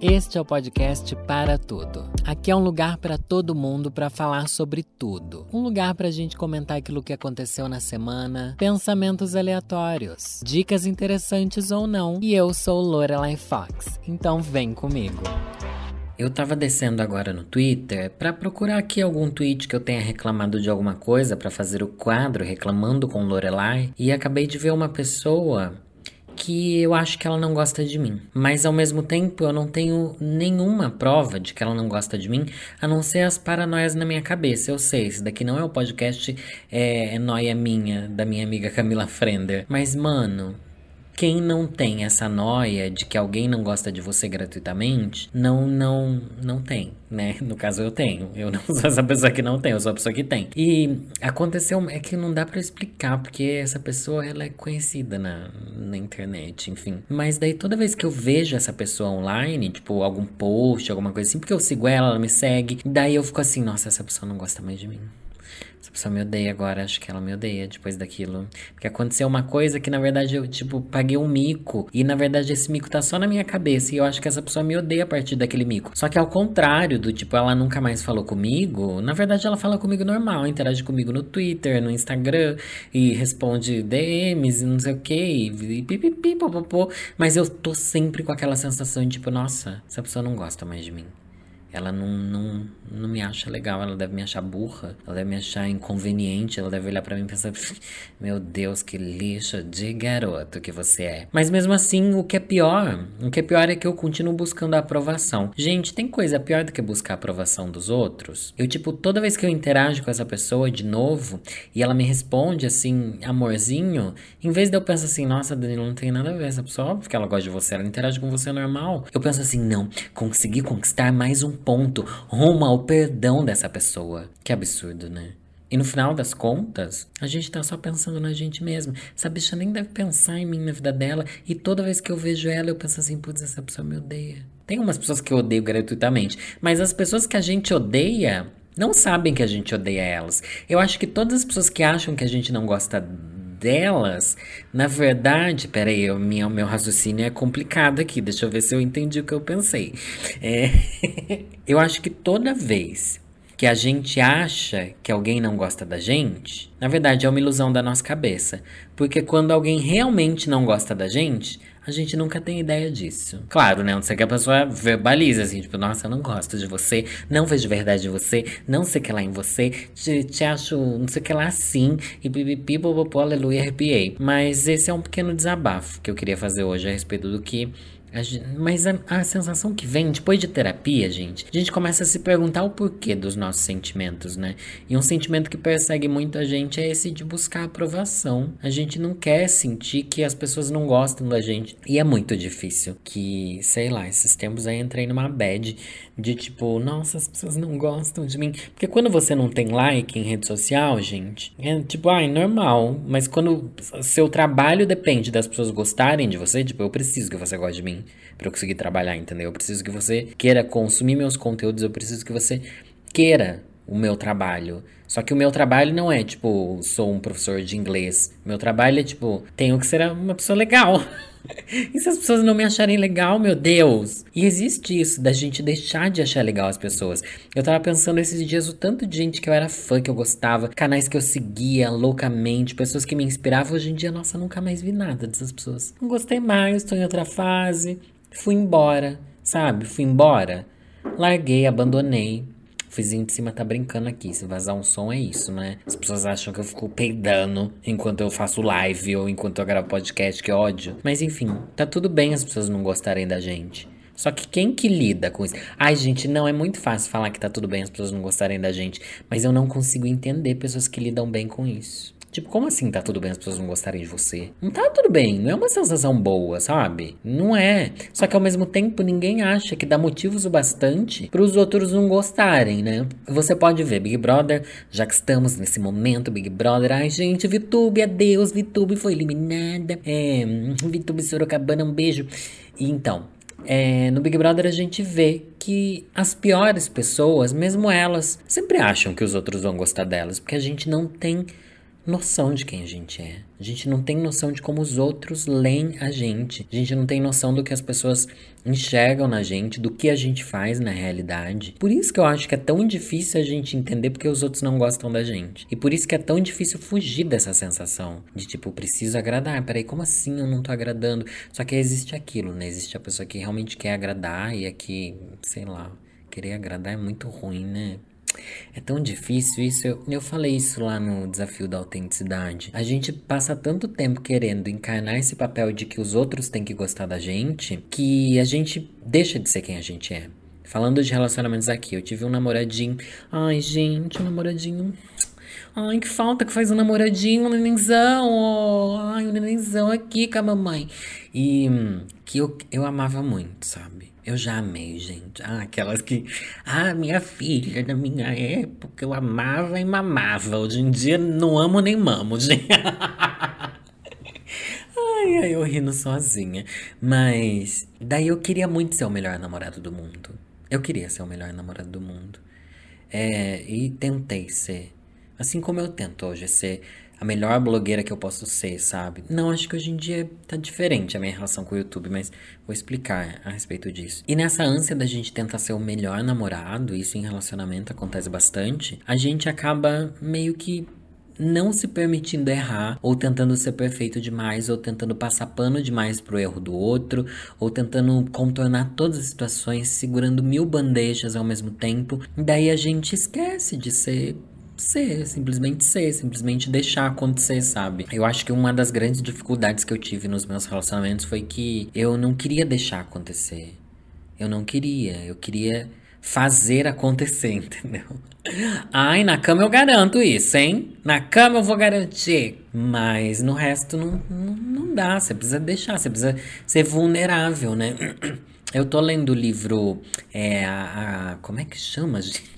Este é o podcast Para Tudo. Aqui é um lugar para todo mundo para falar sobre tudo. Um lugar para a gente comentar aquilo que aconteceu na semana, pensamentos aleatórios, dicas interessantes ou não. E eu sou Lorelai Fox, então vem comigo. Eu tava descendo agora no Twitter para procurar aqui algum tweet que eu tenha reclamado de alguma coisa para fazer o quadro reclamando com Lorelai e acabei de ver uma pessoa que eu acho que ela não gosta de mim. Mas ao mesmo tempo eu não tenho nenhuma prova de que ela não gosta de mim, a não ser as paranoias na minha cabeça. Eu sei, isso daqui não é o podcast, é, é noia minha, da minha amiga Camila Frender. Mas, mano, quem não tem essa noia de que alguém não gosta de você gratuitamente, não, não, não tem, né? No caso eu tenho. Eu não sou essa pessoa que não tem, eu sou a pessoa que tem. E aconteceu, é que não dá para explicar, porque essa pessoa, ela é conhecida na, na internet, enfim. Mas daí toda vez que eu vejo essa pessoa online, tipo, algum post, alguma coisa assim, porque eu sigo ela, ela me segue, daí eu fico assim, nossa, essa pessoa não gosta mais de mim. Essa pessoa me odeia agora, acho que ela me odeia depois daquilo. Porque aconteceu uma coisa que na verdade eu, tipo, paguei um mico. E na verdade esse mico tá só na minha cabeça. E eu acho que essa pessoa me odeia a partir daquele mico. Só que ao contrário do tipo, ela nunca mais falou comigo, na verdade ela fala comigo normal, interage comigo no Twitter, no Instagram, e responde DMs e não sei o que, e pipipi, popopô. Mas eu tô sempre com aquela sensação de tipo, nossa, essa pessoa não gosta mais de mim. Ela não, não, não me acha legal, ela deve me achar burra, ela deve me achar inconveniente, ela deve olhar para mim e pensar: Meu Deus, que lixo de garoto que você é. Mas mesmo assim, o que é pior, o que é pior é que eu continuo buscando a aprovação. Gente, tem coisa pior do que buscar a aprovação dos outros? Eu, tipo, toda vez que eu interajo com essa pessoa de novo e ela me responde assim, amorzinho, em vez de eu pensar assim: Nossa, Danilo, não tem nada a ver, essa pessoa, óbvio que ela gosta de você, ela interage com você normal. Eu penso assim: Não, consegui conquistar mais um ponto rumo ao perdão dessa pessoa. Que absurdo, né? E no final das contas, a gente tá só pensando na gente mesmo. Essa bicha nem deve pensar em mim na vida dela. E toda vez que eu vejo ela, eu penso assim, putz, essa pessoa me odeia. Tem umas pessoas que eu odeio gratuitamente. Mas as pessoas que a gente odeia não sabem que a gente odeia elas. Eu acho que todas as pessoas que acham que a gente não gosta delas, na verdade, peraí, o meu, meu raciocínio é complicado aqui, deixa eu ver se eu entendi o que eu pensei. É, eu acho que toda vez que a gente acha que alguém não gosta da gente, na verdade é uma ilusão da nossa cabeça. Porque quando alguém realmente não gosta da gente, a gente nunca tem ideia disso. Claro, né? Não sei que a pessoa verbaliza assim, tipo, nossa, eu não gosto de você, não vejo verdade de você, não sei que lá em você, te, te acho não sei que lá assim, e pipipi, popopó, aleluia, arrepiei. Mas esse é um pequeno desabafo que eu queria fazer hoje a respeito do que mas a, a, sensação que vem depois de terapia, gente, a gente começa a se perguntar o porquê dos nossos sentimentos, né? E um sentimento que persegue muita gente é esse de buscar aprovação. A gente não quer sentir que as pessoas não gostam da gente. E é muito difícil que, sei lá, esses tempos aí entrei numa bad de tipo, nossa, as pessoas não gostam de mim. Porque quando você não tem like em rede social, gente, é tipo, ai, normal. Mas quando seu trabalho depende das pessoas gostarem de você, tipo, eu preciso que você goste de mim para eu conseguir trabalhar, entendeu? Eu preciso que você queira consumir meus conteúdos, eu preciso que você queira o meu trabalho. Só que o meu trabalho não é tipo, sou um professor de inglês. Meu trabalho é tipo, tenho que ser uma pessoa legal. e se as pessoas não me acharem legal, meu Deus? E existe isso, da gente deixar de achar legal as pessoas. Eu tava pensando esses dias o tanto de gente que eu era fã, que eu gostava, canais que eu seguia loucamente, pessoas que me inspiravam. Hoje em dia, nossa, nunca mais vi nada dessas pessoas. Não gostei mais, tô em outra fase. Fui embora, sabe? Fui embora. Larguei, abandonei vizinho de cima tá brincando aqui. Se vazar um som é isso, né? As pessoas acham que eu fico peidando enquanto eu faço live ou enquanto eu gravo podcast, que ódio. Mas enfim, tá tudo bem as pessoas não gostarem da gente. Só que quem que lida com isso? Ai, gente, não é muito fácil falar que tá tudo bem as pessoas não gostarem da gente, mas eu não consigo entender pessoas que lidam bem com isso. Tipo, como assim tá tudo bem as pessoas não gostarem de você? Não tá tudo bem, não é uma sensação boa, sabe? Não é. Só que ao mesmo tempo ninguém acha que dá motivos o bastante para os outros não gostarem, né? Você pode ver Big Brother, já que estamos nesse momento Big Brother. Ai, gente, Vitube, adeus, Vitube foi eliminada. É, Vitube Sorocabana, um beijo. E então, é, no Big Brother a gente vê que as piores pessoas, mesmo elas, sempre acham que os outros vão gostar delas, porque a gente não tem noção de quem a gente é. A gente não tem noção de como os outros leem a gente. A gente não tem noção do que as pessoas enxergam na gente, do que a gente faz na realidade. Por isso que eu acho que é tão difícil a gente entender porque os outros não gostam da gente. E por isso que é tão difícil fugir dessa sensação de tipo, preciso agradar. Peraí, como assim eu não tô agradando? Só que existe aquilo, né? Existe a pessoa que realmente quer agradar e aqui, sei lá, querer agradar é muito ruim, né? É tão difícil isso. Eu, eu falei isso lá no desafio da autenticidade. A gente passa tanto tempo querendo encarnar esse papel de que os outros têm que gostar da gente que a gente deixa de ser quem a gente é. Falando de relacionamentos aqui, eu tive um namoradinho. Ai, gente, um namoradinho. Ai, que falta que faz um namoradinho, um nenenzão. Oh. Ai, um nenenzão aqui com a mamãe. E hum, que eu, eu amava muito, sabe? Eu já amei, gente. Ah, aquelas que. Ah, minha filha, na minha época eu amava e mamava. Hoje em dia não amo nem mamo, gente. ai, ai, eu rindo sozinha. Mas daí eu queria muito ser o melhor namorado do mundo. Eu queria ser o melhor namorado do mundo. É, e tentei ser. Assim como eu tento hoje ser a melhor blogueira que eu posso ser, sabe? Não, acho que hoje em dia tá diferente a minha relação com o YouTube, mas vou explicar a respeito disso. E nessa ânsia da gente tentar ser o melhor namorado, isso em relacionamento acontece bastante, a gente acaba meio que não se permitindo errar, ou tentando ser perfeito demais, ou tentando passar pano demais pro erro do outro, ou tentando contornar todas as situações, segurando mil bandejas ao mesmo tempo. Daí a gente esquece de ser ser, simplesmente ser, simplesmente deixar acontecer, sabe? Eu acho que uma das grandes dificuldades que eu tive nos meus relacionamentos foi que eu não queria deixar acontecer. Eu não queria, eu queria fazer acontecer, entendeu? Ai, na cama eu garanto isso, hein? Na cama eu vou garantir. Mas no resto não, não, não dá. Você precisa deixar, você precisa ser vulnerável, né? Eu tô lendo o livro. É, a, a como é que chama, gente?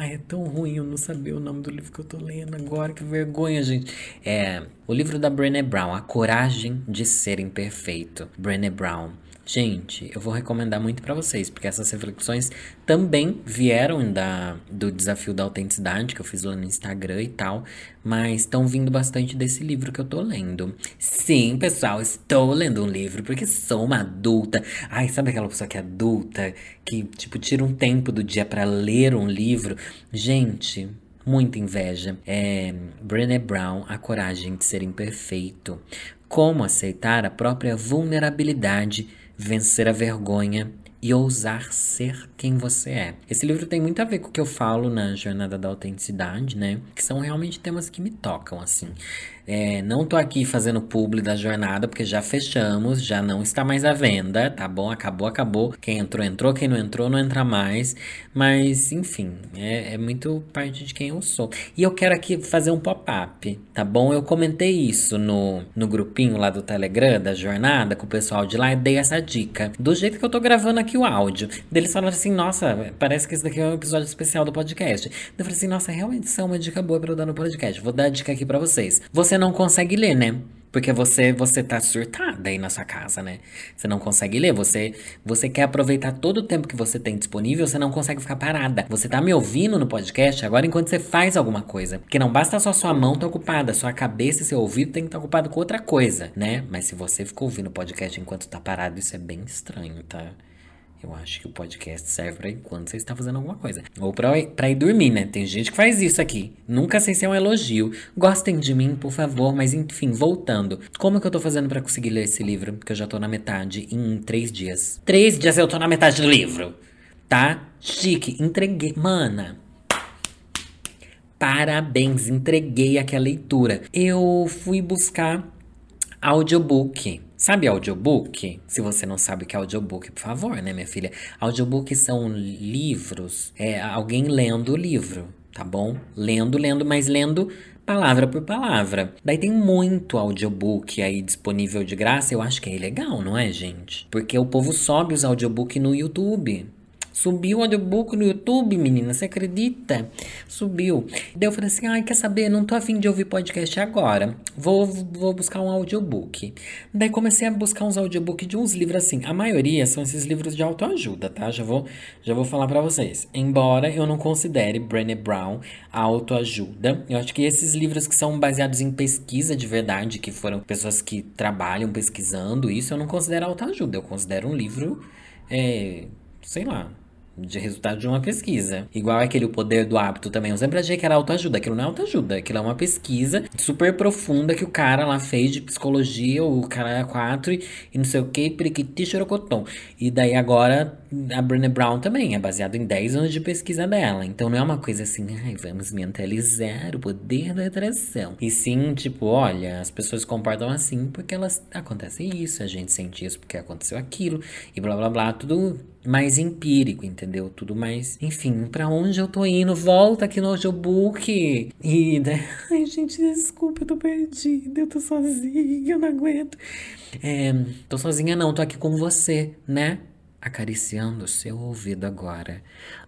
Ai, é tão ruim eu não saber o nome do livro que eu tô lendo agora, que vergonha, gente. É o livro da Brené Brown, A Coragem de Ser Imperfeito. Brené Brown. Gente, eu vou recomendar muito para vocês, porque essas reflexões também vieram da, do desafio da autenticidade que eu fiz lá no Instagram e tal, mas estão vindo bastante desse livro que eu tô lendo. Sim, pessoal, estou lendo um livro porque sou uma adulta. Ai, sabe aquela pessoa que é adulta, que tipo tira um tempo do dia para ler um livro? Gente, muita inveja. É Brené Brown, A Coragem de Ser Imperfeito. Como aceitar a própria vulnerabilidade vencer a vergonha e ousar ser quem você é. Esse livro tem muito a ver com o que eu falo na Jornada da Autenticidade, né? Que são realmente temas que me tocam, assim. É, não tô aqui fazendo publi da jornada, porque já fechamos, já não está mais à venda, tá bom? Acabou, acabou. Quem entrou, entrou. Quem não entrou, não entra mais. Mas, enfim, é, é muito parte de quem eu sou. E eu quero aqui fazer um pop-up, tá bom? Eu comentei isso no, no grupinho lá do Telegram, da jornada, com o pessoal de lá, e dei essa dica. Do jeito que eu tô gravando aqui o áudio. Deles falaram assim, nossa, parece que esse daqui é um episódio especial do podcast. Eu falei assim, nossa, realmente isso é uma dica boa pra eu dar no podcast. Vou dar a dica aqui para vocês. Você não consegue ler, né? Porque você você tá surtada aí na sua casa, né? Você não consegue ler, você você quer aproveitar todo o tempo que você tem disponível, você não consegue ficar parada. Você tá me ouvindo no podcast agora enquanto você faz alguma coisa. Porque não basta só sua mão estar tá ocupada, sua cabeça e seu ouvido tem que estar tá ocupado com outra coisa, né? Mas se você ficou ouvindo o podcast enquanto tá parado, isso é bem estranho, tá? Eu acho que o podcast serve para enquanto você está fazendo alguma coisa. Ou pra, pra ir dormir, né? Tem gente que faz isso aqui. Nunca sei se é um elogio. Gostem de mim, por favor. Mas enfim, voltando. Como que eu tô fazendo para conseguir ler esse livro? Que eu já tô na metade em três dias. Três dias eu tô na metade do livro. Tá? Chique. Entreguei. Mana. Parabéns, entreguei aquela leitura. Eu fui buscar audiobook. Sabe audiobook? Se você não sabe o que é audiobook, por favor, né, minha filha? Audiobook são livros, é alguém lendo o livro, tá bom? Lendo, lendo, mas lendo palavra por palavra. Daí tem muito audiobook aí disponível de graça, eu acho que é ilegal, não é, gente? Porque o povo sobe os audiobook no YouTube Subiu audiobook no YouTube, menina, você acredita? Subiu. Daí eu falei assim: ai, quer saber? Não tô afim de ouvir podcast agora. Vou, vou buscar um audiobook. Daí comecei a buscar uns audiobooks de uns livros assim. A maioria são esses livros de autoajuda, tá? Já vou, já vou falar para vocês. Embora eu não considere Brené Brown autoajuda, eu acho que esses livros que são baseados em pesquisa de verdade, que foram pessoas que trabalham pesquisando isso, eu não considero autoajuda. Eu considero um livro, é, sei lá, de resultado de uma pesquisa. Igual aquele O Poder do Hábito também. Eu sempre achei que era autoajuda. Aquilo não é autoajuda. Aquilo é uma pesquisa super profunda que o cara lá fez de psicologia, o cara é quatro e, e não sei o que, periquiti, chorocotom. E daí agora a Brené Brown também é baseado em 10 anos de pesquisa dela. Então não é uma coisa assim, ai, vamos mentalizar o poder da atração. E sim, tipo, olha, as pessoas comportam assim porque elas acontece isso, a gente sente isso porque aconteceu aquilo e blá blá blá, tudo mais empírico, entendeu? Tudo mais, enfim, para onde eu tô indo? Volta aqui no audiobook. E, né? Ai, gente, desculpa, eu tô perdida, eu tô sozinha, eu não aguento. É, tô sozinha não, tô aqui com você, né? Acariciando o seu ouvido agora.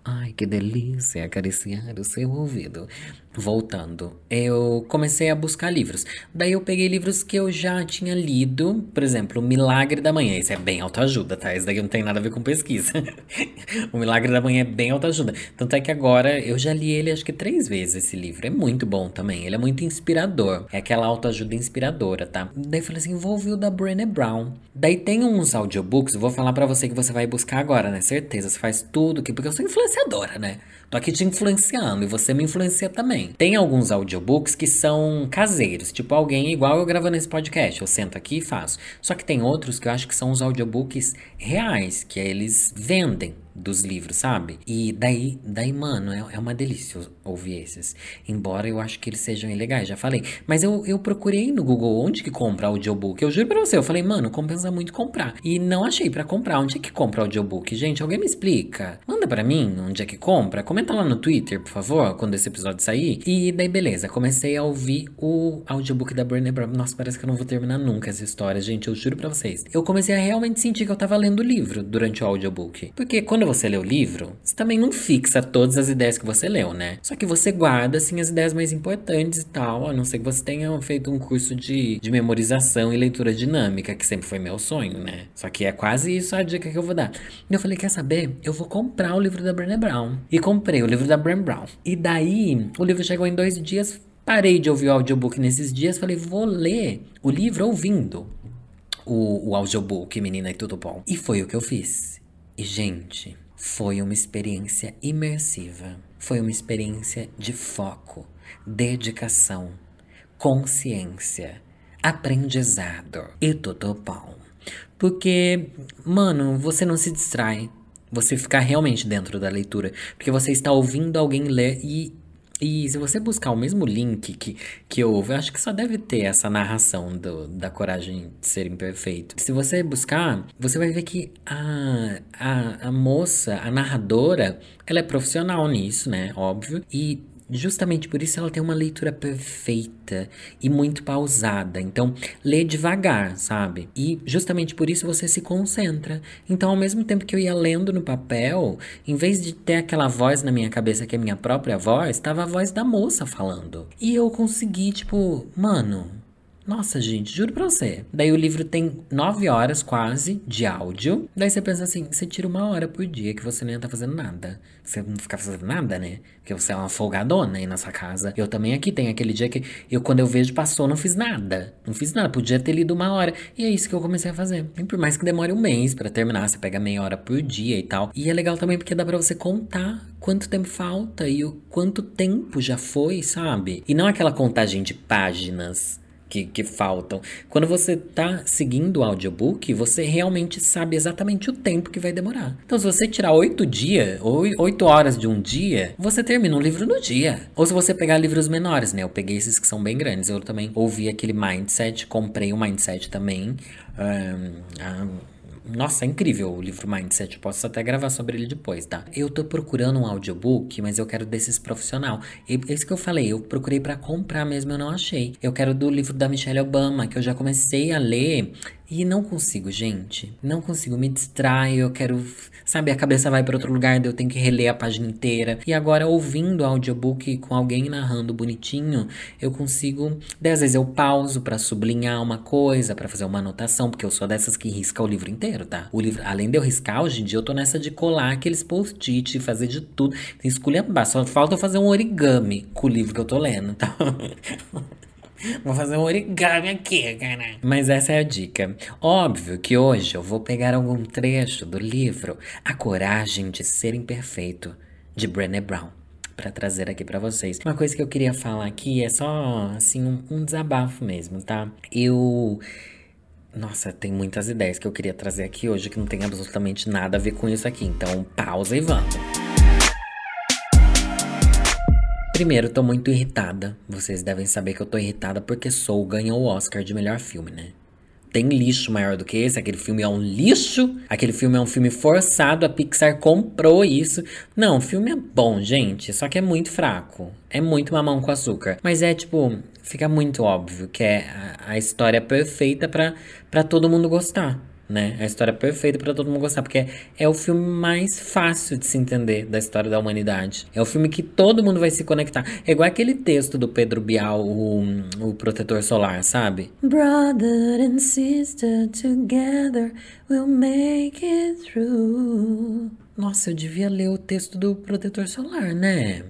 Ai, que delícia acariciar o seu ouvido. Voltando, eu comecei a buscar livros. Daí eu peguei livros que eu já tinha lido, por exemplo, O Milagre da Manhã. Isso é bem autoajuda, tá? Isso daqui não tem nada a ver com pesquisa. o Milagre da Manhã é bem autoajuda. Tanto é que agora eu já li ele acho que três vezes esse livro. É muito bom também. Ele é muito inspirador. É aquela autoajuda inspiradora, tá? Daí eu falei assim: vou ouvir o da Brené Brown. Daí tem uns audiobooks, vou falar para você que você vai buscar agora, né? Certeza, você faz tudo que. Porque eu sou influenciadora, né? Tô aqui te influenciando e você me influencia também. Tem alguns audiobooks que são caseiros, tipo alguém igual eu gravando esse podcast. Eu sento aqui e faço. Só que tem outros que eu acho que são os audiobooks reais, que eles vendem dos livros, sabe? E daí, daí mano, é, é uma delícia ouvir esses. Embora eu acho que eles sejam ilegais, já falei. Mas eu, eu procurei no Google onde que compra audiobook. Eu juro pra você, eu falei, mano, compensa muito comprar. E não achei para comprar. Onde é que compra audiobook? Gente, alguém me explica? Manda para mim onde é que compra. Comenta lá no Twitter, por favor, quando esse episódio sair. E daí, beleza, comecei a ouvir o audiobook da Brené Brown. Nossa, parece que eu não vou terminar nunca essa história, gente. Eu juro pra vocês. Eu comecei a realmente sentir que eu tava lendo o livro durante o audiobook. Porque quando quando você lê o livro, você também não fixa todas as ideias que você leu, né? Só que você guarda, assim, as ideias mais importantes e tal, a não ser que você tenha feito um curso de, de memorização e leitura dinâmica, que sempre foi meu sonho, né? Só que é quase isso a dica que eu vou dar. E eu falei, quer saber? Eu vou comprar o livro da Brené Brown. E comprei o livro da Brené Brown. E daí, o livro chegou em dois dias, Parei de ouvir o audiobook nesses dias, falei, vou ler o livro ouvindo o, o audiobook, menina, e tudo bom. E foi o que eu fiz. E, gente, foi uma experiência imersiva. Foi uma experiência de foco, dedicação, consciência, aprendizado e tudo bom. Porque, mano, você não se distrai. Você fica realmente dentro da leitura. Porque você está ouvindo alguém ler e e se você buscar o mesmo link que, que houve, eu acho que só deve ter essa narração do, da coragem de ser imperfeito. Se você buscar, você vai ver que a, a, a moça, a narradora, ela é profissional nisso, né? Óbvio. E Justamente por isso ela tem uma leitura perfeita e muito pausada. Então, lê devagar, sabe? E justamente por isso você se concentra. Então, ao mesmo tempo que eu ia lendo no papel, em vez de ter aquela voz na minha cabeça que é minha própria voz, estava a voz da moça falando. E eu consegui, tipo, mano, nossa, gente, juro pra você. Daí o livro tem nove horas quase de áudio. Daí você pensa assim: você tira uma hora por dia que você nem tá fazendo nada. Você não fica fazendo nada, né? Porque você é uma folgadona aí na sua casa. Eu também aqui tenho aquele dia que eu, quando eu vejo, passou, não fiz nada. Não fiz nada. Podia ter lido uma hora. E é isso que eu comecei a fazer. E por mais que demore um mês para terminar, você pega meia hora por dia e tal. E é legal também porque dá pra você contar quanto tempo falta e o quanto tempo já foi, sabe? E não aquela contagem de páginas que, que faltam. Quando você tá seguindo o audiobook, você realmente sabe exatamente o tempo que vai demorar. Então, se você tirar oito dias, ou oito horas de um dia, você termina um livro no dia. Ou se você pegar livros menores, né? Eu peguei esses que são bem grandes. Eu também ouvi aquele Mindset, comprei o Mindset também. Um, nossa, é incrível o livro Mindset. Posso até gravar sobre ele depois, tá? Eu tô procurando um audiobook, mas eu quero desses profissional. E isso que eu falei, eu procurei para comprar mesmo, eu não achei. Eu quero do livro da Michelle Obama, que eu já comecei a ler E não consigo, gente. Não consigo. Me distrai, eu quero. Sabe, a cabeça vai para outro lugar, eu tenho que reler a página inteira. E agora, ouvindo o audiobook com alguém narrando bonitinho, eu consigo. Às vezes eu pauso para sublinhar uma coisa, para fazer uma anotação, porque eu sou dessas que risca o livro inteiro, tá? O livro, além de eu riscar, hoje em dia eu tô nessa de colar aqueles post-it, fazer de tudo. Esculhambar. Só falta fazer um origami com o livro que eu tô lendo, tá? Vou fazer um origami aqui, cara. Mas essa é a dica. Óbvio que hoje eu vou pegar algum trecho do livro A Coragem de Ser Imperfeito, de Brené Brown para trazer aqui para vocês. Uma coisa que eu queria falar aqui é só assim um, um desabafo mesmo, tá? Eu nossa, tem muitas ideias que eu queria trazer aqui hoje que não tem absolutamente nada a ver com isso aqui. Então, pausa e vamos. Primeiro, tô muito irritada. Vocês devem saber que eu tô irritada porque Soul ganhou o Oscar de melhor filme, né? Tem lixo maior do que esse? Aquele filme é um lixo? Aquele filme é um filme forçado, a Pixar comprou isso. Não, o filme é bom, gente, só que é muito fraco. É muito mamão com açúcar. Mas é tipo, fica muito óbvio que é a, a história perfeita para todo mundo gostar né? É a história perfeita para todo mundo gostar, porque é o filme mais fácil de se entender da história da humanidade. É o filme que todo mundo vai se conectar. É igual aquele texto do Pedro Bial, o, o Protetor Solar, sabe? Brother and sister together we'll make it through. Nossa, eu devia ler o texto do Protetor Solar, né?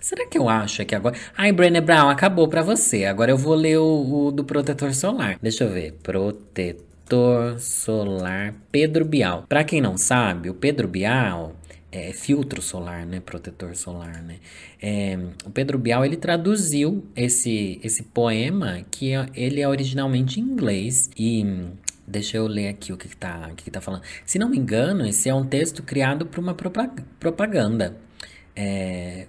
Será que eu acho que agora. Ai, Brené Brown, acabou pra você. Agora eu vou ler o, o do Protetor Solar. Deixa eu ver. Protetor protetor solar Pedro Bial. Para quem não sabe, o Pedro Bial é filtro solar, né? Protetor solar, né? É, o Pedro Bial ele traduziu esse esse poema que é, ele é originalmente em inglês e Deixa eu ler aqui o que, tá, o que, que tá falando. Se não me engano, esse é um texto criado por uma propaganda. É,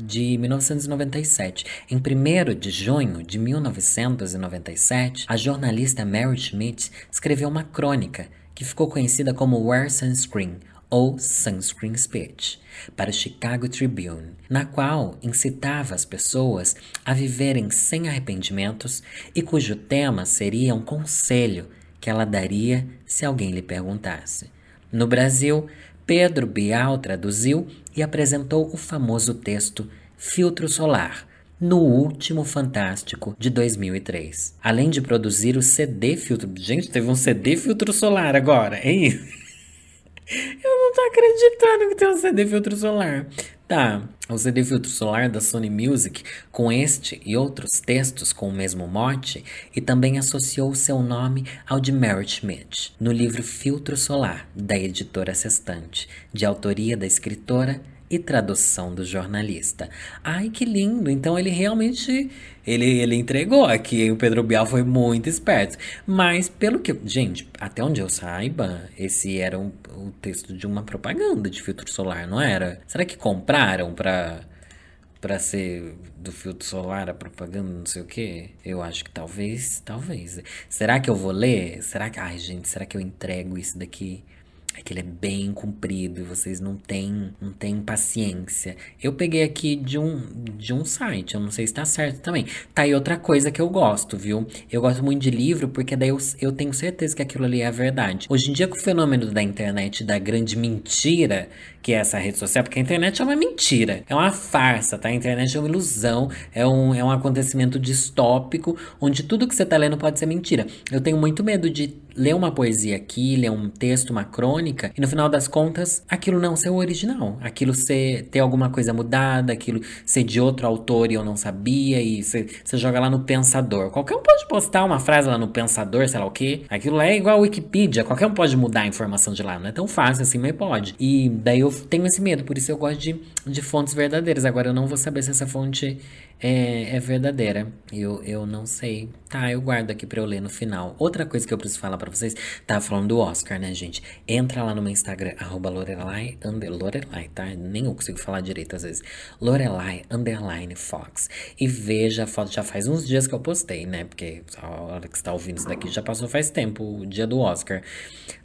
de 1997. Em 1 de junho de 1997, a jornalista Mary Schmidt escreveu uma crônica que ficou conhecida como Wear Sunscreen ou Sunscreen Speech para o Chicago Tribune, na qual incitava as pessoas a viverem sem arrependimentos e cujo tema seria um conselho que ela daria se alguém lhe perguntasse. No Brasil, Pedro Bial traduziu e apresentou o famoso texto Filtro Solar, no último Fantástico de 2003. Além de produzir o CD Filtro. Gente, teve um CD Filtro Solar agora, isso? Eu não tô acreditando que tem um CD Filtro Solar. Tá, o CD Filtro Solar da Sony Music, com este e outros textos com o mesmo mote, e também associou seu nome ao de Mary Schmidt, no livro Filtro Solar, da editora Sextante, de autoria da escritora e tradução do jornalista. Ai, que lindo! Então ele realmente ele, ele entregou aqui. O Pedro Bial foi muito esperto. Mas pelo que, gente, até onde eu saiba, esse era um, o texto de uma propaganda de filtro solar, não era? Será que compraram para para ser do filtro solar a propaganda, não sei o que? Eu acho que talvez, talvez. Será que eu vou ler? Será que, ai, gente, será que eu entrego isso daqui? É que ele é bem comprido e vocês não têm, não têm paciência. Eu peguei aqui de um, de um site, eu não sei se tá certo também. Tá aí outra coisa que eu gosto, viu? Eu gosto muito de livro porque daí eu, eu tenho certeza que aquilo ali é a verdade. Hoje em dia, com o fenômeno da internet, da grande mentira, que é essa rede social, porque a internet é uma mentira, é uma farsa, tá? A internet é uma ilusão, é um, é um acontecimento distópico, onde tudo que você tá lendo pode ser mentira. Eu tenho muito medo de ler uma poesia aqui, ler um texto, uma crônica, e no final das contas, aquilo não ser o original. Aquilo ser, ter alguma coisa mudada, aquilo ser de outro autor e eu não sabia, e você, você joga lá no Pensador. Qualquer um pode postar uma frase lá no Pensador, sei lá o quê. Aquilo lá é igual a Wikipedia, qualquer um pode mudar a informação de lá. Não é tão fácil assim, mas pode. E daí eu tenho esse medo, por isso eu gosto de, de fontes verdadeiras. Agora eu não vou saber se essa fonte é, é verdadeira. Eu, eu não sei. Tá, eu guardo aqui pra eu ler no final. Outra coisa que eu preciso falar pra vocês, tava falando do Oscar, né, gente? Entra lá no meu Instagram, arroba Lorelai, under, Lorelai, tá? Nem eu consigo falar direito às vezes. Lorelai, underline Fox. E veja a foto, já faz uns dias que eu postei, né? Porque a hora que você tá ouvindo isso daqui já passou faz tempo, o dia do Oscar.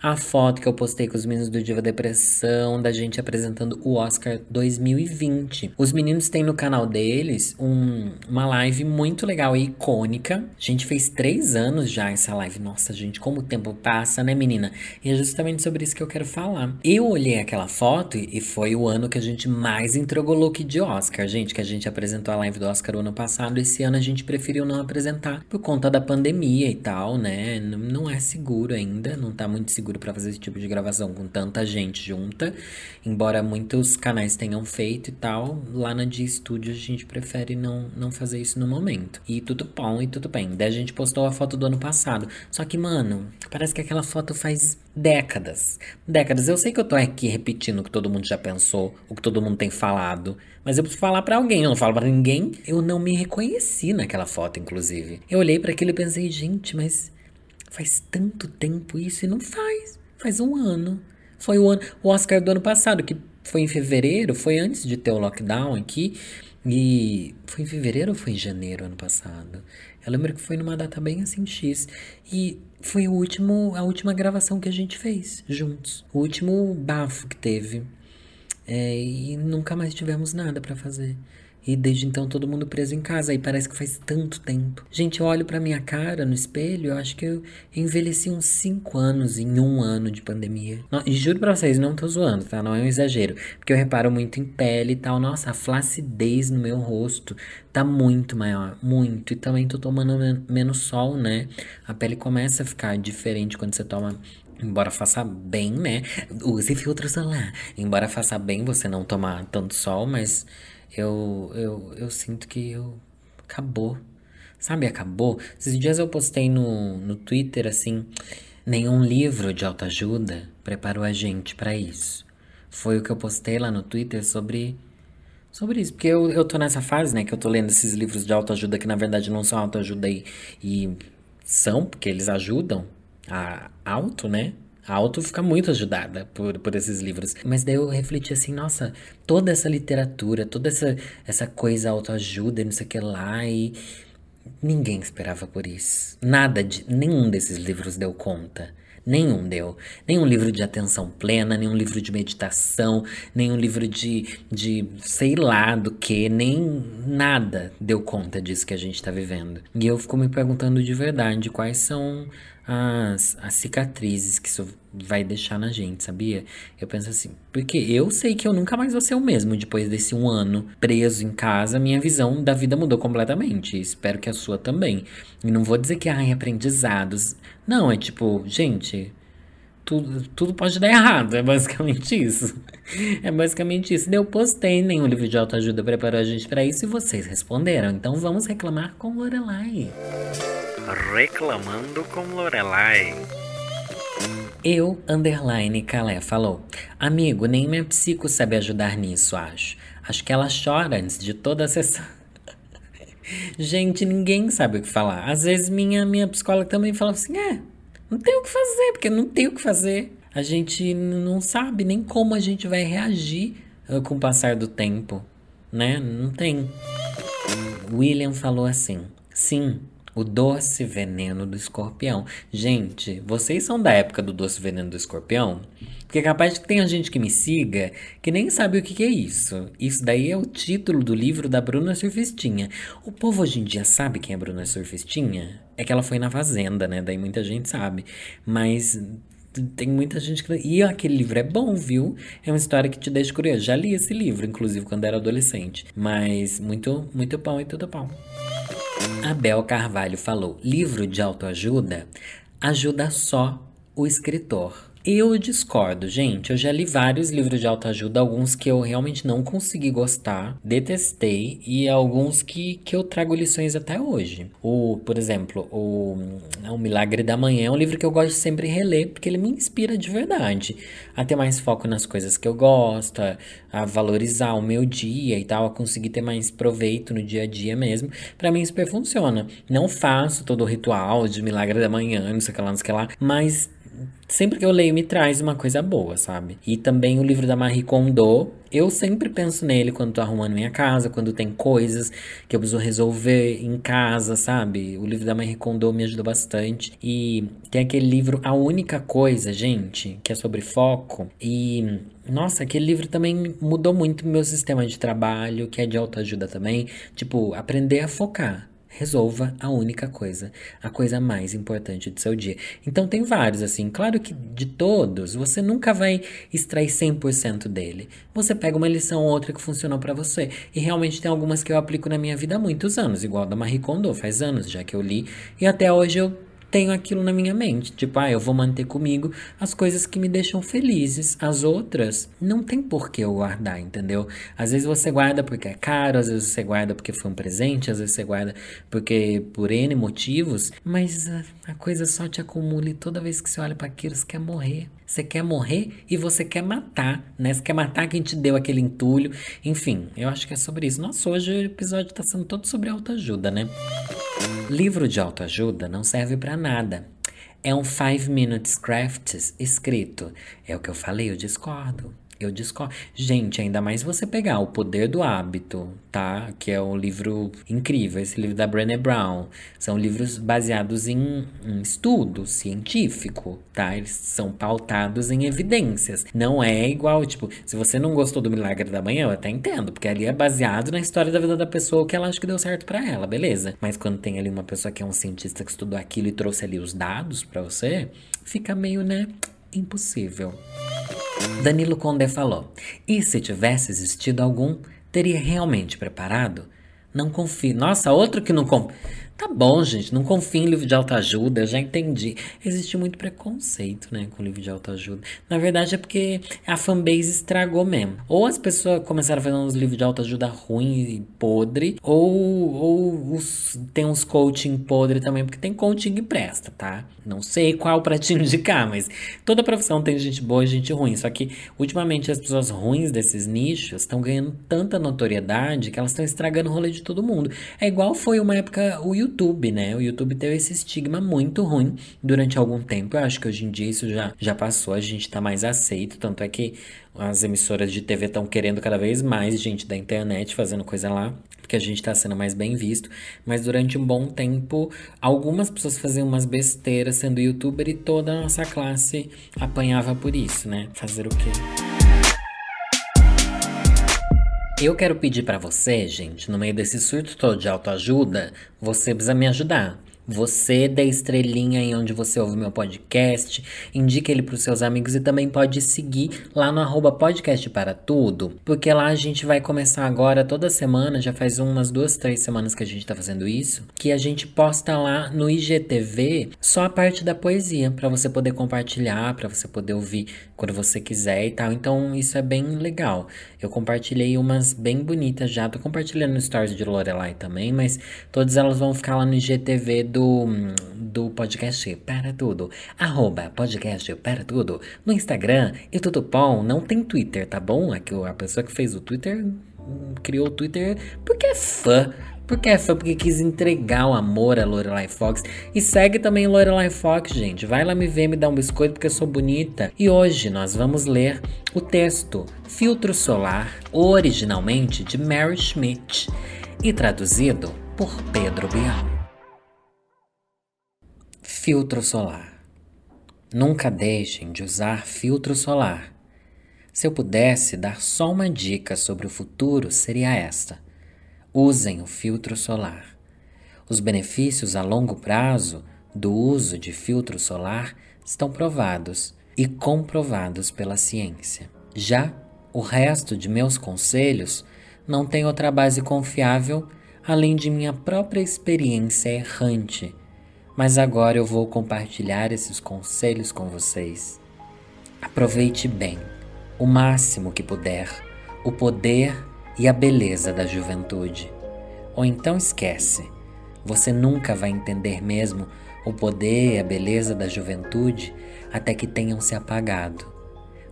A foto que eu postei com os meninos do Diva Depressão, da gente apresentando o Oscar 2020. Os meninos têm no canal deles um um, uma live muito legal e icônica. A gente fez três anos já essa live. Nossa, gente, como o tempo passa, né, menina? E é justamente sobre isso que eu quero falar. Eu olhei aquela foto e foi o ano que a gente mais entregou look de Oscar, gente, que a gente apresentou a live do Oscar o ano passado. Esse ano a gente preferiu não apresentar por conta da pandemia e tal, né? Não é seguro ainda, não tá muito seguro para fazer esse tipo de gravação com tanta gente junta. Embora muitos canais tenham feito e tal, lá na Dia Studio a gente prefere não, não fazer isso no momento. E tudo bom, e tudo bem. Daí a gente postou a foto do ano passado. Só que, mano, parece que aquela foto faz décadas. Décadas. Eu sei que eu tô aqui repetindo o que todo mundo já pensou, o que todo mundo tem falado. Mas eu preciso falar para alguém, eu não falo para ninguém. Eu não me reconheci naquela foto, inclusive. Eu olhei para aquilo e pensei, gente, mas faz tanto tempo isso e não faz. Faz um ano. Foi o, ano, o Oscar do ano passado, que foi em fevereiro, foi antes de ter o lockdown aqui. E foi em fevereiro ou foi em janeiro ano passado? Eu lembro que foi numa data bem assim X. E foi o último, a última gravação que a gente fez juntos. O último bafo que teve. É, e nunca mais tivemos nada para fazer. E desde então todo mundo preso em casa. E parece que faz tanto tempo. Gente, eu olho pra minha cara no espelho. Eu acho que eu envelheci uns 5 anos em um ano de pandemia. E juro pra vocês, não tô zoando, tá? Não é um exagero. Porque eu reparo muito em pele e tal. Nossa, a flacidez no meu rosto tá muito maior. Muito. E também tô tomando men menos sol, né? A pele começa a ficar diferente quando você toma Embora faça bem, né? Use filtro solar. Embora faça bem você não tomar tanto sol, mas eu, eu, eu sinto que eu acabou. Sabe, acabou. Esses dias eu postei no, no Twitter assim: nenhum livro de autoajuda preparou a gente para isso. Foi o que eu postei lá no Twitter sobre sobre isso. Porque eu, eu tô nessa fase, né, que eu tô lendo esses livros de autoajuda que na verdade não são autoajuda e, e são, porque eles ajudam a auto, né? A auto fica muito ajudada por, por esses livros. Mas daí eu refleti assim, nossa, toda essa literatura, toda essa, essa coisa autoajuda, não sei o que lá, e ninguém esperava por isso. Nada de. Nenhum desses livros deu conta. Nenhum deu. Nenhum livro de atenção plena, nenhum livro de meditação, nenhum livro de, de sei lá do que, nem nada deu conta disso que a gente tá vivendo. E eu fico me perguntando de verdade quais são as, as cicatrizes que isso vai deixar na gente, sabia? Eu penso assim, porque eu sei que eu nunca mais vou ser o mesmo depois desse um ano preso em casa, minha visão da vida mudou completamente. Espero que a sua também. E não vou dizer que, ai, aprendizados. Não, é tipo, gente, tudo, tudo pode dar errado, é basicamente isso. É basicamente isso. Eu postei nenhum livro de autoajuda preparou a gente para isso e vocês responderam. Então vamos reclamar com Lorelai. Reclamando com Lorelai. Eu, underline Calé, falou. Amigo, nem minha psico sabe ajudar nisso, acho. Acho que ela chora antes de toda a sessão. Gente, ninguém sabe o que falar. Às vezes minha, minha psicóloga também fala assim, é, não tem o que fazer, porque não tem o que fazer. A gente não sabe nem como a gente vai reagir uh, com o passar do tempo, né? Não tem. William falou assim: sim, o doce veneno do escorpião. Gente, vocês são da época do doce veneno do escorpião? Porque é capaz de que tenha gente que me siga que nem sabe o que, que é isso. Isso daí é o título do livro da Bruna Surfistinha. O povo hoje em dia sabe quem é Bruna Surfistinha? É que ela foi na Fazenda, né? Daí muita gente sabe. Mas tem muita gente que. E aquele livro é bom, viu? É uma história que te deixa curioso. Já li esse livro, inclusive, quando era adolescente. Mas muito, muito bom e tudo bom. Abel Carvalho falou: livro de autoajuda ajuda só o escritor. Eu discordo, gente. Eu já li vários livros de autoajuda, alguns que eu realmente não consegui gostar, detestei, e alguns que, que eu trago lições até hoje. O, por exemplo, o, o Milagre da Manhã é um livro que eu gosto de sempre reler, porque ele me inspira de verdade a ter mais foco nas coisas que eu gosto, a, valorizar o meu dia e tal, a conseguir ter mais proveito no dia a dia mesmo. Para mim, super funciona. Não faço todo o ritual de Milagre da Manhã, não sei o que lá, não sei o que lá, mas sempre que eu leio me traz uma coisa boa, sabe? E também o livro da Marie Kondo, eu sempre penso nele quando tô arrumando minha casa, quando tem coisas que eu preciso resolver em casa, sabe? O livro da Marie Kondo me ajuda bastante. E tem aquele livro A Única Coisa, gente, que é sobre foco. E nossa, aquele livro também mudou muito meu sistema de trabalho, que é de autoajuda também. Tipo, aprender a focar. Resolva a única coisa, a coisa mais importante do seu dia. Então tem vários assim, claro que de todos, você nunca vai extrair 100% dele. Você pega uma lição ou outra que funcionou para você. E realmente tem algumas que eu aplico na minha vida há muitos anos, igual a da Marie Kondo, faz anos já que eu li, e até hoje eu tenho aquilo na minha mente. Tipo, ah, eu vou manter comigo as coisas que me deixam felizes. As outras, não tem por que eu guardar, entendeu? Às vezes você guarda porque é caro, às vezes você guarda porque foi um presente, às vezes você guarda porque por N motivos, mas a, coisa só te acumula e toda vez que você olha para aquilo, você quer morrer. Você quer morrer e você quer matar, né? Você quer matar quem te deu aquele entulho. Enfim, eu acho que é sobre isso. Nossa, hoje o episódio tá sendo todo sobre autoajuda, né? Livro de autoajuda não serve para nada. É um five minutes crafts escrito. É o que eu falei, eu discordo. Eu discordo. Gente, ainda mais você pegar O Poder do Hábito, tá? Que é um livro incrível, esse livro da Brené Brown. São livros baseados em, em estudo científico, tá? Eles são pautados em evidências. Não é igual, tipo, se você não gostou do Milagre da Manhã, eu até entendo, porque ali é baseado na história da vida da pessoa que ela acha que deu certo para ela, beleza? Mas quando tem ali uma pessoa que é um cientista que estudou aquilo e trouxe ali os dados para você, fica meio, né, impossível. Danilo Condé falou: E se tivesse existido algum, teria realmente preparado? Não confio. Nossa, outro que não confia. Tá bom, gente, não confia em livro de autoajuda, eu já entendi. Existe muito preconceito, né, com livro de autoajuda. Na verdade é porque a fanbase estragou mesmo. Ou as pessoas começaram a fazer uns livros de autoajuda ruim e podre, ou, ou os, tem uns coaching podre também, porque tem coaching que presta, tá? Não sei qual pra te indicar, mas toda profissão tem gente boa e gente ruim. Só que, ultimamente, as pessoas ruins desses nichos estão ganhando tanta notoriedade que elas estão estragando o rolê de todo mundo. É igual foi uma época o YouTube, né? O YouTube teve esse estigma muito ruim durante algum tempo. Eu acho que hoje em dia isso já, já passou, a gente tá mais aceito. Tanto é que as emissoras de TV estão querendo cada vez mais gente da internet fazendo coisa lá, porque a gente está sendo mais bem visto. Mas durante um bom tempo, algumas pessoas faziam umas besteiras sendo youtuber e toda a nossa classe apanhava por isso, né? Fazer o quê? Eu quero pedir para você, gente, no meio desse surto todo de autoajuda, você precisa me ajudar. Você dê estrelinha em onde você ouve meu podcast, indique ele para os seus amigos e também pode seguir lá no arroba podcast para tudo, porque lá a gente vai começar agora toda semana, já faz umas duas, três semanas que a gente está fazendo isso, que a gente posta lá no IGTV só a parte da poesia, para você poder compartilhar, para você poder ouvir quando você quiser e tal. Então isso é bem legal. Eu compartilhei umas bem bonitas já, tô compartilhando stories de Lorelai também, mas todas elas vão ficar lá no IGTV do, do podcast Para Tudo. Arroba podcast Para Tudo. No Instagram e tudo bom. Não tem Twitter, tá bom? Aqui a pessoa que fez o Twitter hum, criou o Twitter porque é fã. Porque é fã, porque quis entregar o amor a Lorelai Fox. E segue também Lorelai Fox, gente. Vai lá me ver, me dar um biscoito porque eu sou bonita. E hoje nós vamos ler o texto Filtro Solar, originalmente de Mary Schmidt e traduzido por Pedro Bial. Filtro solar. Nunca deixem de usar filtro solar. Se eu pudesse dar só uma dica sobre o futuro, seria esta: usem o filtro solar. Os benefícios a longo prazo do uso de filtro solar estão provados e comprovados pela ciência. Já o resto de meus conselhos não tem outra base confiável além de minha própria experiência errante mas agora eu vou compartilhar esses conselhos com vocês. Aproveite bem, o máximo que puder, o poder e a beleza da juventude. Ou então esquece, você nunca vai entender mesmo o poder e a beleza da juventude até que tenham se apagado.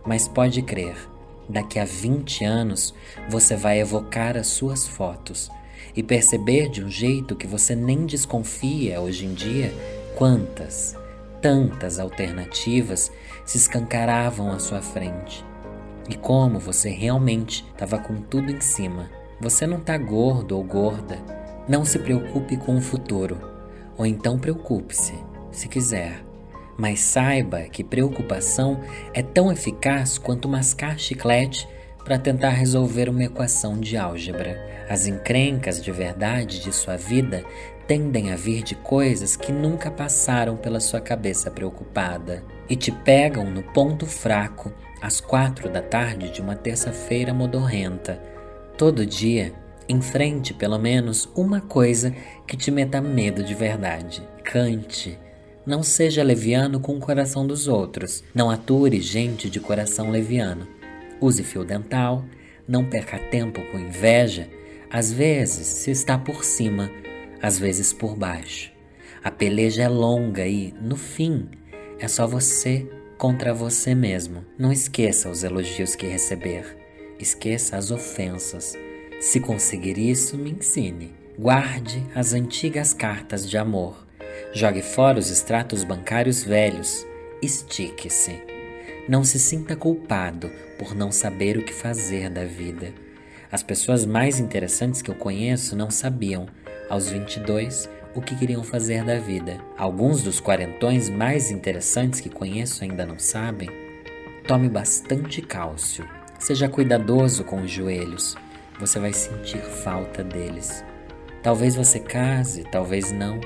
Mas pode crer, daqui a 20 anos você vai evocar as suas fotos e perceber de um jeito que você nem desconfia hoje em dia quantas, tantas alternativas se escancaravam à sua frente. E como você realmente estava com tudo em cima. Você não está gordo ou gorda. Não se preocupe com o futuro. Ou então preocupe-se, se quiser. Mas saiba que preocupação é tão eficaz quanto mascar chiclete para tentar resolver uma equação de álgebra. As encrencas de verdade de sua vida tendem a vir de coisas que nunca passaram pela sua cabeça preocupada e te pegam no ponto fraco às quatro da tarde de uma terça-feira modorrenta. Todo dia, enfrente pelo menos uma coisa que te meta medo de verdade. Cante. Não seja leviano com o coração dos outros. Não ature gente de coração leviano. Use fio dental. Não perca tempo com inveja. Às vezes se está por cima, às vezes por baixo. A peleja é longa e, no fim, é só você contra você mesmo. Não esqueça os elogios que receber. Esqueça as ofensas. Se conseguir isso, me ensine. Guarde as antigas cartas de amor. Jogue fora os extratos bancários velhos. Estique-se. Não se sinta culpado por não saber o que fazer da vida. As pessoas mais interessantes que eu conheço não sabiam, aos 22, o que queriam fazer da vida. Alguns dos quarentões mais interessantes que conheço ainda não sabem. Tome bastante cálcio. Seja cuidadoso com os joelhos. Você vai sentir falta deles. Talvez você case, talvez não.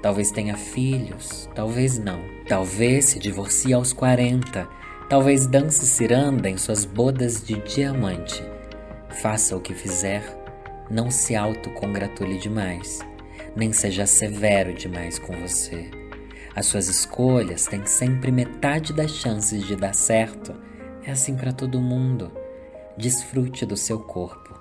Talvez tenha filhos, talvez não. Talvez se divorcie aos 40. Talvez dance ciranda em suas bodas de diamante. Faça o que fizer, não se autocongratule demais nem seja severo demais com você. As suas escolhas têm sempre metade das chances de dar certo. É assim para todo mundo. Desfrute do seu corpo.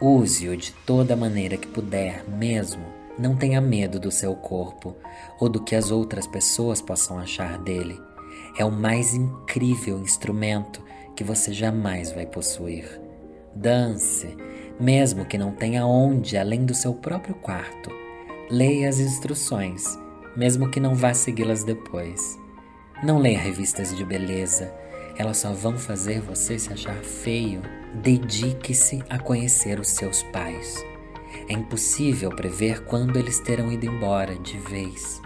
Use-o de toda maneira que puder, mesmo. Não tenha medo do seu corpo ou do que as outras pessoas possam achar dele. É o mais incrível instrumento que você jamais vai possuir. Dance, mesmo que não tenha onde além do seu próprio quarto. Leia as instruções, mesmo que não vá segui-las depois. Não leia revistas de beleza, elas só vão fazer você se achar feio. Dedique-se a conhecer os seus pais. É impossível prever quando eles terão ido embora de vez.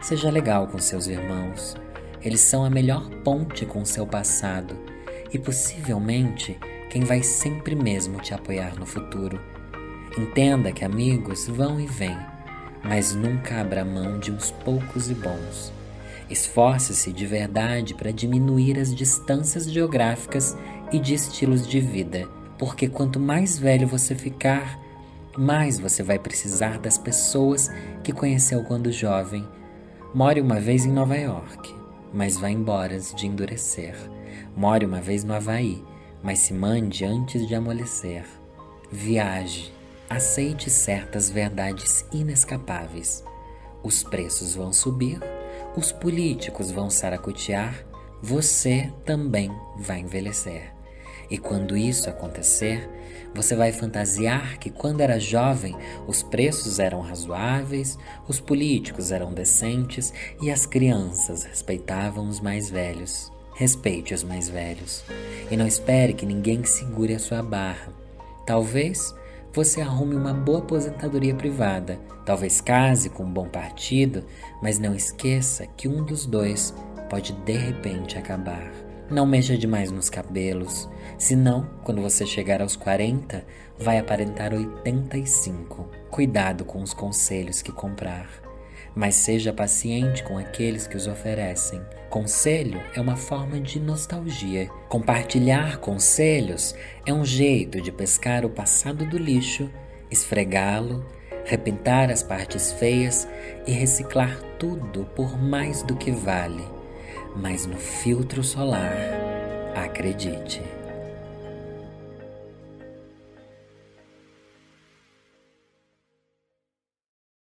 Seja legal com seus irmãos. Eles são a melhor ponte com seu passado e possivelmente quem vai sempre mesmo te apoiar no futuro. Entenda que amigos vão e vêm mas nunca abra mão de uns poucos e bons. Esforce-se de verdade para diminuir as distâncias geográficas e de estilos de vida, porque quanto mais velho você ficar, mais você vai precisar das pessoas que conheceu quando jovem. More uma vez em Nova York, mas vá embora de endurecer. More uma vez no Havaí, mas se mande antes de amolecer. Viaje aceite certas verdades inescapáveis. Os preços vão subir, os políticos vão saracotear, você também vai envelhecer. E quando isso acontecer, você vai fantasiar que quando era jovem os preços eram razoáveis, os políticos eram decentes e as crianças respeitavam os mais velhos. Respeite os mais velhos e não espere que ninguém segure a sua barra. Talvez você arrume uma boa aposentadoria privada. Talvez case com um bom partido, mas não esqueça que um dos dois pode de repente acabar. Não mexa demais nos cabelos, senão, quando você chegar aos 40, vai aparentar 85. Cuidado com os conselhos que comprar mas seja paciente com aqueles que os oferecem. Conselho é uma forma de nostalgia. Compartilhar conselhos é um jeito de pescar o passado do lixo, esfregá-lo, repintar as partes feias e reciclar tudo por mais do que vale. Mas no filtro solar, acredite.